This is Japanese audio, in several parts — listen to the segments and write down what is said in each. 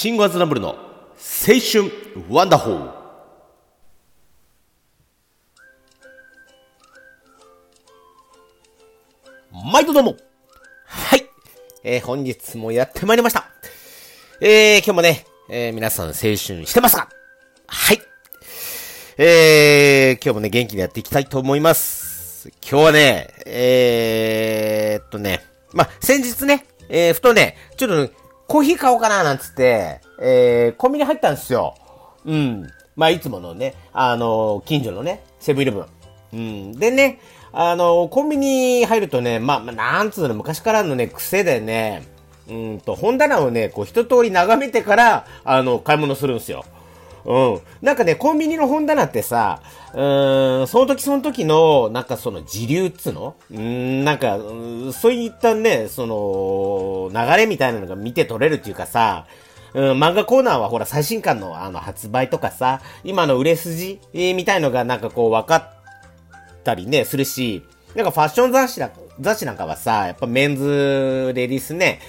シンゴアズナブルの青春ワンダホー。毎度どうも。はい、えー、本日もやってまいりました。えー、今日もね、えー、皆さん青春してますかはい。えー、今日もね、元気にやっていきたいと思います。今日はね、えーっとね、まあ、先日ね、えー、ふとね、ちょっと、ね、コーヒー買おうかななんつって、えー、コンビニ入ったんですよ。うん。まあ、いつものね、あの、近所のね、セブンイレブン。うん。でね、あの、コンビニ入るとね、まあ、まあ、なんつうの、昔からのね、癖でね、うんと、本棚をね、こう、一通り眺めてから、あの、買い物するんですよ。うん。なんかね、コンビニの本棚ってさ、うーん、その時その時の、なんかその時流っつの？うん、なんか、そういったね、その、流れみたいなのが見て取れるっていうかさ、うん、漫画コーナーはほら最新刊のあの発売とかさ、今の売れ筋、えーみたいのがなんかこう分かったりね、するし、なんかファッション雑誌だ雑誌なんかはさ、やっぱメンズレディースね、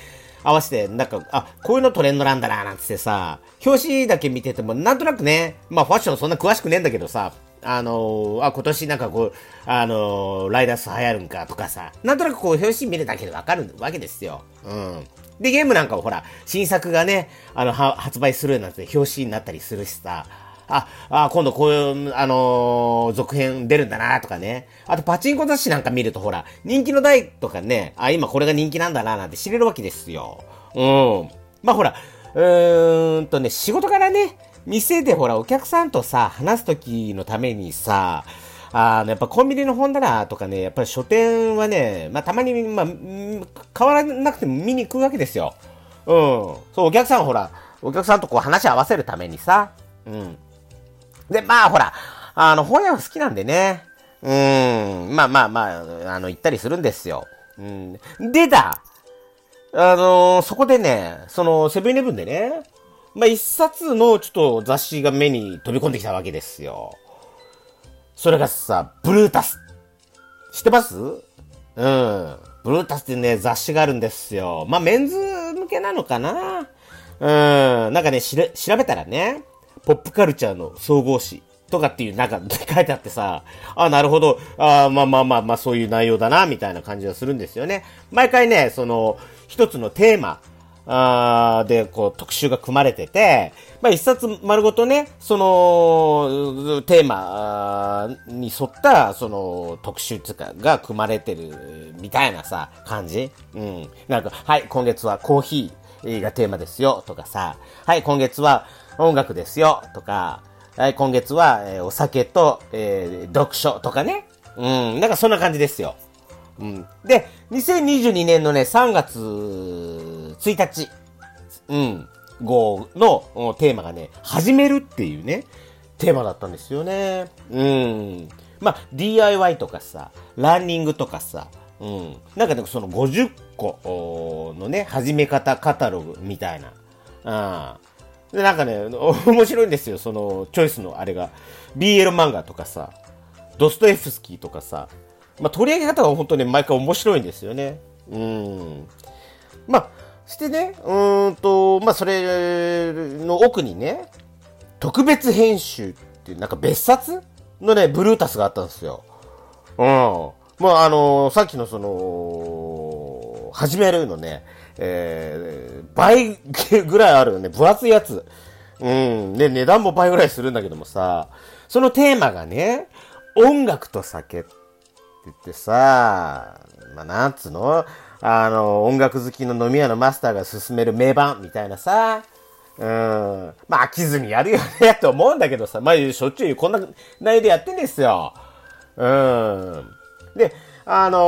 合わせて、なんか、あ、こういうのトレンドなんだな、なんつってさ、表紙だけ見てても、なんとなくね、まあファッションそんな詳しくねえんだけどさ、あのーあ、今年なんかこう、あのーライダース流行るんかとかさ、なんとなくこう表紙見るだけでわかるわけですよ。うん。で、ゲームなんかもほら、新作がね、あの、発売するなんて表紙になったりするしさ、あ、あ、今度こういう、あのー続編出るんだなとかね。あとパチンコ雑誌なんか見るとほら、人気の台とかね、あ、今これが人気なんだななんて知れるわけですよ。うん。まあほら、うーんとね、仕事からね、店でほら、お客さんとさ、話すときのためにさ、あの、やっぱコンビニの本棚とかね、やっぱり書店はね、まあたまに、まあ、変わらなくても見に行くわけですよ。うん。そう、お客さんほら、お客さんとこう話合わせるためにさ、うん。で、まあほら、あの、本屋は好きなんでね。うん。まあまあまあ、あの、行ったりするんですよ。うん。でだあのーそこでね、その、セブンイレブンでね、まあ一冊のちょっと雑誌が目に飛び込んできたわけですよ。それがさ、ブルータス。知ってます？うん。ブルータスってね、雑誌があるんですよ。まあメンズ向けなのかな？うん。なんかね、しら調べたらね、ポップカルチャーの総合誌とかっていうなんか書いてあってさ、あ、なるほど、あまあまあまあまあそういう内容だな、みたいな感じがするんですよね。毎回ね、その、一つのテーマ、あーで、こう、特集が組まれてて、まあ、一冊丸ごとね、その、テーマに沿った、その、特集つか、が組まれてる、みたいなさ、感じうん。なんか、はい、今月はコーヒーがテーマですよ、とかさ、はい、今月は音楽ですよ、とか、はい、今月は、えーお酒と、えー読書とかね。うん、なんかそんな感じですよ。うん。で、2022年のね、3月1日、うん、号のテーマがね、始めるっていうね、テーマだったんですよね。うん。まあ、DIY とかさ、ランニングとかさ、うん。なんかね、その50個のね、始め方カタログみたいな。うん。で、なんかね、面白いんですよ、その、チョイスのあれが。BL 漫画とかさ、ドストエフスキーとかさ、まあ、取り上げ方が本当に毎回面白いんですよね。うん。まあ、してね、うんと、まあ、それの奥にね、特別編集っていう、なんか別冊のね、ブルータスがあったんですよ。うん。まあ、あのさっきのその、始めるのね、えー、倍ぐらいあるよね、分厚いやつ。うん。で、値段も倍ぐらいするんだけどもさ、そのテーマがね、音楽と酒って言ってさ、まあ、なんつうの？あの、音楽好きの飲み屋のマスターが勧める名盤みたいなさ、うん。まあ、飽きずにやるよね、と思うんだけどさ、まあ、しょっちゅうこんな内容でやってんですよ。うん。で、あの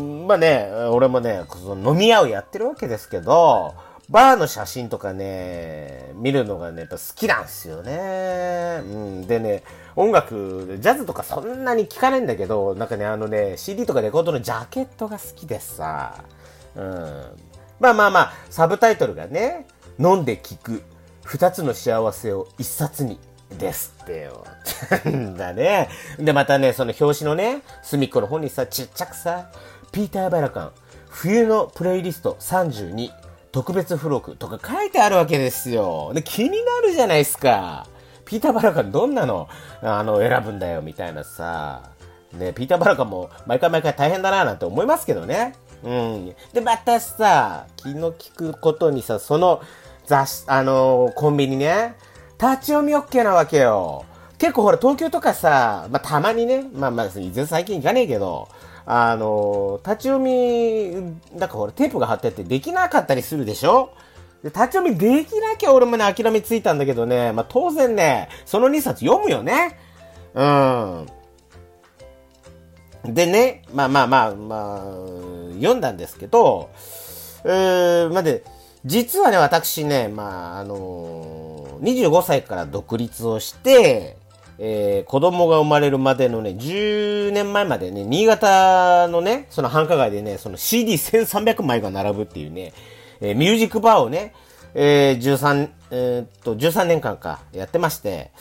ーまあね、俺もね、その飲み屋をやってるわけですけど、バーの写真とかね、見るのがね、やっぱ好きなんですよね。うん。でね、音楽、ジャズとかそんなに聴かないんだけど、なんかね、あのね、CD とかレコードのジャケットが好きでさ、うん。まあまあまあ、サブタイトルがね、飲んで聴く、二つの幸せを一冊に。ですってよ。だね。で、またね、その表紙のね、隅っこの方にさ、ちっちゃくさ、ピーター・バラカン、冬のプレイリスト32、特別付録とか書いてあるわけですよ。で、気になるじゃないですか。ピーター・バラカンどんなの、あの、選ぶんだよ、みたいなさ。ね、ピーター・バラカンも毎回毎回大変だな、なんて思いますけどね。うん。で、またさ、気の利くことにさ、その雑誌、あのー、コンビニね、立ち読み OK なわけよ。結構ほら、東京とかさ、まあ、たまにね、まあまあ、全然最近行かねえけど、あの、立ち読み、なんかほら、テープが貼っててできなかったりするでしょ？で、立ち読みできなきゃ俺もね、諦めついたんだけどね、まあ、当然ね、その2冊読むよね。うん。でね、まあまあまあ、まあ、読んだんですけど、えー、まで、実はね、私ね、まあ、あのー、25歳から独立をして、えー、子供が生まれるまでのね、10年前までね、新潟のね、その繁華街でね、その CD1300 枚が並ぶっていうね、えー、ミュージックバーをね、えー、13、えー、っと、13年間か、やってまして、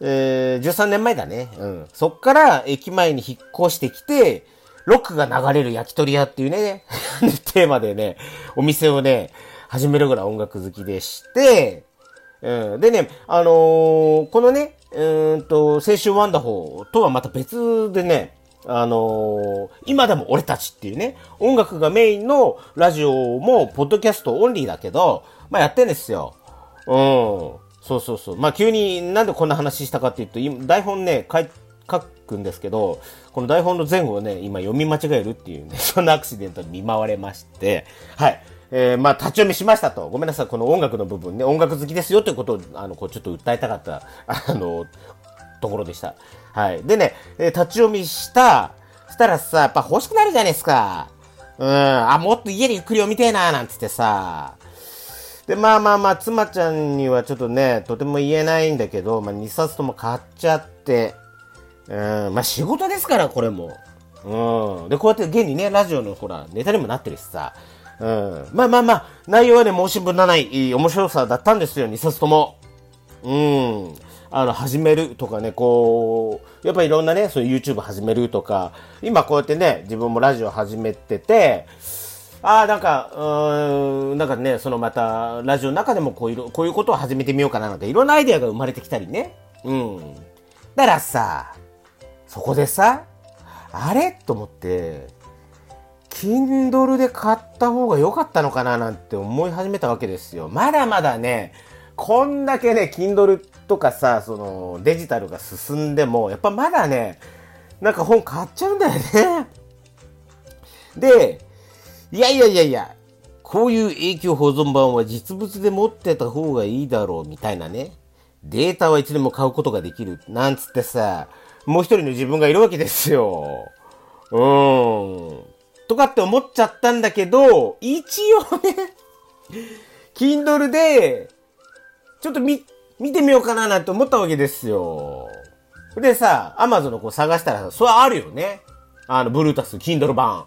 えー、13年前だね。うん。そっから駅前に引っ越してきて、ロックが流れる焼き鳥屋っていうね、テーマでね、お店をね、始めるぐらい音楽好きでして、うん、でね、あのー、このね、うんと、青春ワンダホーとはまた別でね、あのー、今でも俺たちっていうね、音楽がメインのラジオも、ポッドキャストオンリーだけど、まあやってんですよ。うん。そうそうそう。まあ急になんでこんな話したかっていうと、今、台本ね、書書くんですけど、この台本の前後をね、今読み間違えるっていうね、そんなアクシデントに見舞われまして、はい。えー、まあ、立ち読みしましたと。ごめんなさい、この音楽の部分ね、音楽好きですよということを、あの、こう、ちょっと訴えたかった、あの、ところでした。はい。でね、えー、立ち読みした、したらさ、やっぱ欲しくなるじゃないですか。うん、あ、もっと家でゆっくり読みてえな、なんつってさ。で、まあまあまあ、妻ちゃんにはちょっとね、とても言えないんだけど、まあ、2冊とも買っちゃって、うん、まあ仕事ですから、これも。うん。で、こうやって現にね、ラジオのほら、ネタにもなってるしさ。うん。まあまあまあ、内容はね、申し分のない面白さだったんですよ、2冊とも。うん。あの、始めるとかね、こう、やっぱいろんなね、そういう YouTube 始めるとか、今こうやってね、自分もラジオ始めてて、ああ、なんか、うーん、なんかね、そのまた、ラジオの中でもこういう、こういうことを始めてみようかななんて、いろんなアイデアが生まれてきたりね。うん。だからさ、そこでさ、あれ？と思って、Kindle で買った方が良かったのかななんて思い始めたわけですよ。まだまだね、こんだけね、Kindle とかさ、そのデジタルが進んでも、やっぱまだね、なんか本買っちゃうんだよね。で、いやいやいやいや、こういう永久保存版は実物で持ってた方がいいだろうみたいなね。データはいつでも買うことができる。なんつってさ、もう一人の自分がいるわけですよ。うーん。とかって思っちゃったんだけど、一応ね、Kindle で、ちょっと見、見てみようかななんて思ったわけですよ。でさ、Amazon のこう探したらさ、それあるよね。あの、ブルータス、Kindle 版。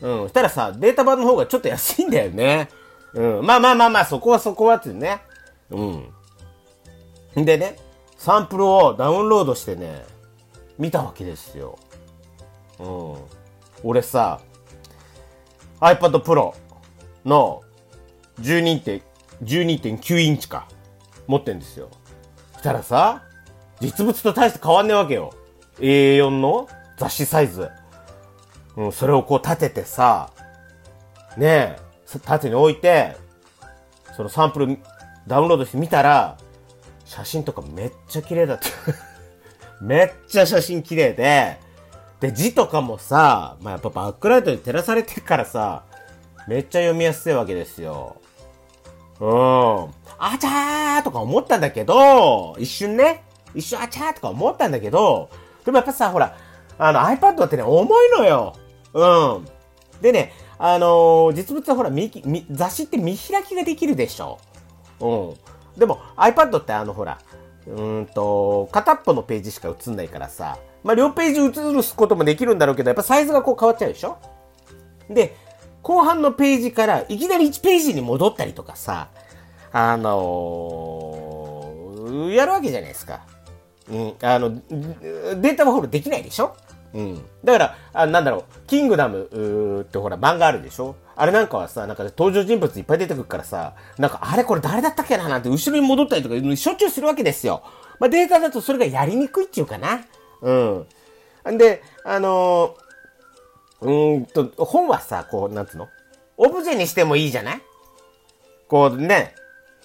うん。したらさ、データ版の方がちょっと安いんだよね。うん。まあまあまあまあ、そこはそこはってね。うん。でね、サンプルをダウンロードしてね、見たわけですよ。うん。俺さ、iPad Pro の12.9インチか、持ってんですよ。したらさ、実物と大して変わんねえわけよ。A4 の雑誌サイズ。うん、それをこう立ててさ、ねえ、縦に置いて、そのサンプルダウンロードしてみたら、写真とかめっちゃ綺麗だった。めっちゃ写真綺麗で、で、字とかもさ、まあ、やっぱバックライトに照らされてるからさ、めっちゃ読みやすいわけですよ。うん。あちゃーとか思ったんだけど、一瞬ね、一瞬あちゃーとか思ったんだけど、でもやっぱさ、ほら、あの iPad ってね、重いのよ。うん。でね、あのー、実物はほら、雑誌って見開きができるでしょ。うん。でも iPad ってあのほら、うんと、片っぽのページしか映んないからさ、まあ、両ページ映すこともできるんだろうけど、やっぱサイズがこう変わっちゃうでしょ？で、後半のページからいきなり1ページに戻ったりとかさ、あのー、やるわけじゃないですか。うん、あの、データはほらできないでしょ？うん。だから、あなんだろう、キングダムってほら漫画あるでしょ？あれなんかはさ、なんか登場人物いっぱい出てくるからさ、なんかあれこれ誰だったっけななんて後ろに戻ったりとかしょっちゅうするわけですよ。まあデータだとそれがやりにくいっていうかな。うん。で、あのー、うんと、本はさ、こう、なんつうの？オブジェにしてもいいじゃない？こうね、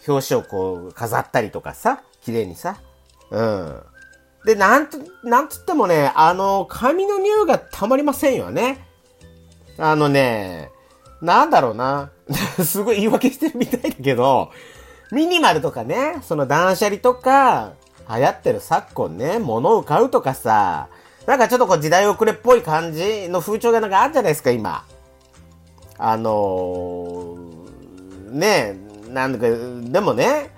表紙をこう飾ったりとかさ、綺麗にさ。うん。で、なんと、なんつってもね、あの、髪の匂いがたまりませんよね。あのね、なんだろうな。すごい言い訳してるみたいだけど、ミニマルとかね、その断捨離とか、流行ってる昨今ね、物を買うとかさ、なんかちょっとこう時代遅れっぽい感じの風潮がなんかあるじゃないですか、今。あのー、ねなんだか、でもね、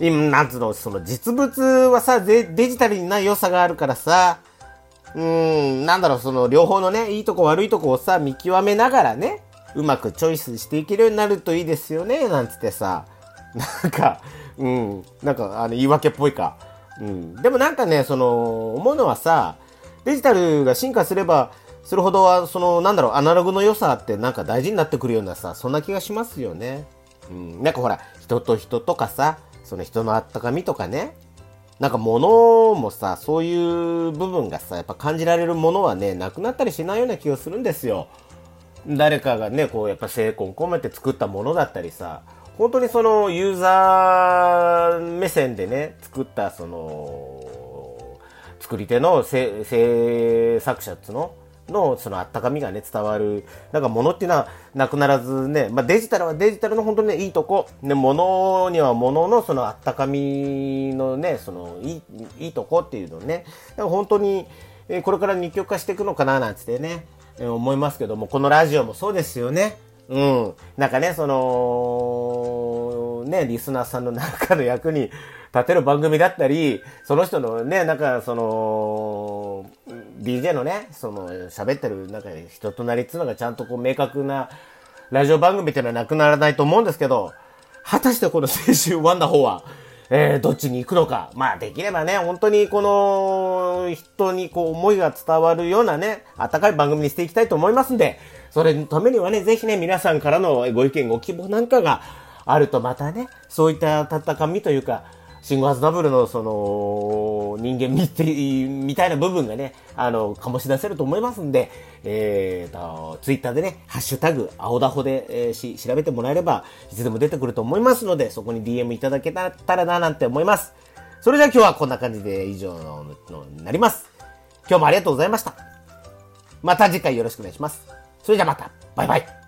今、なんつうの、その実物はさデ、デジタルにない良さがあるからさ、うん、なんだろう、その両方のね、いいとこ悪いとこをさ、見極めながらね、うまくチョイスしていけるようになるといいですよね、なんつってさ、なんか、うん、なんか、あの、言い訳っぽいか。うん。でもなんかね、その、思うのはさ、デジタルが進化すれば、するほどは、その、なんだろう、アナログの良さってなんか大事になってくるようなさ、そんな気がしますよね。うん。なんかほら、人と人とかさ、その人のあったかみとかね、なんか物もさ、そういう部分がさ、やっぱ感じられるものはね、なくなったりしないような気がするんですよ。誰かがね、こうやっぱ精魂込めて作ったものだったりさ、本当にそのユーザー目線でね、作ったその、作り手の制作者っつの、のそのあったかみがね、伝わる、なんか物っていうのはなくならずね、まあデジタルはデジタルの本当にね、いいとこ、ね、物には物のそのあったかみのね、そのいい、いいとこっていうのね、本当に、これから二極化していくのかななんてね、思いますけども、このラジオもそうですよね。うん。なんかね、その、ね、リスナーさんの中の役に立てる番組だったり、その人のね、なんかその、DJ のね、その、喋ってる、なんか人となりっていうのがちゃんとこう明確なラジオ番組っていうのはなくならないと思うんですけど、果たしてこの青春ワンダホーは、えー、どっちに行くのか。まあ、できればね、本当にこの人にこう思いが伝わるようなね、温かい番組にしていきたいと思いますんで、それのためにはね、ぜひね、皆さんからのご意見、ご希望なんかがあるとまたね、そういった戦みというか、シングハズダブルのその人間味ってみたいな部分がね、あの、醸し出せると思いますんで、えーと、ツイッターでね、ハッシュタグ、青ダホで、えー、し、調べてもらえれば、いつでも出てくると思いますので、そこに DM いただけたらななんて思います。それじゃあ今日はこんな感じで以上の、のになります。今日もありがとうございました。また次回よろしくお願いします。それじゃあまた。バイバイ。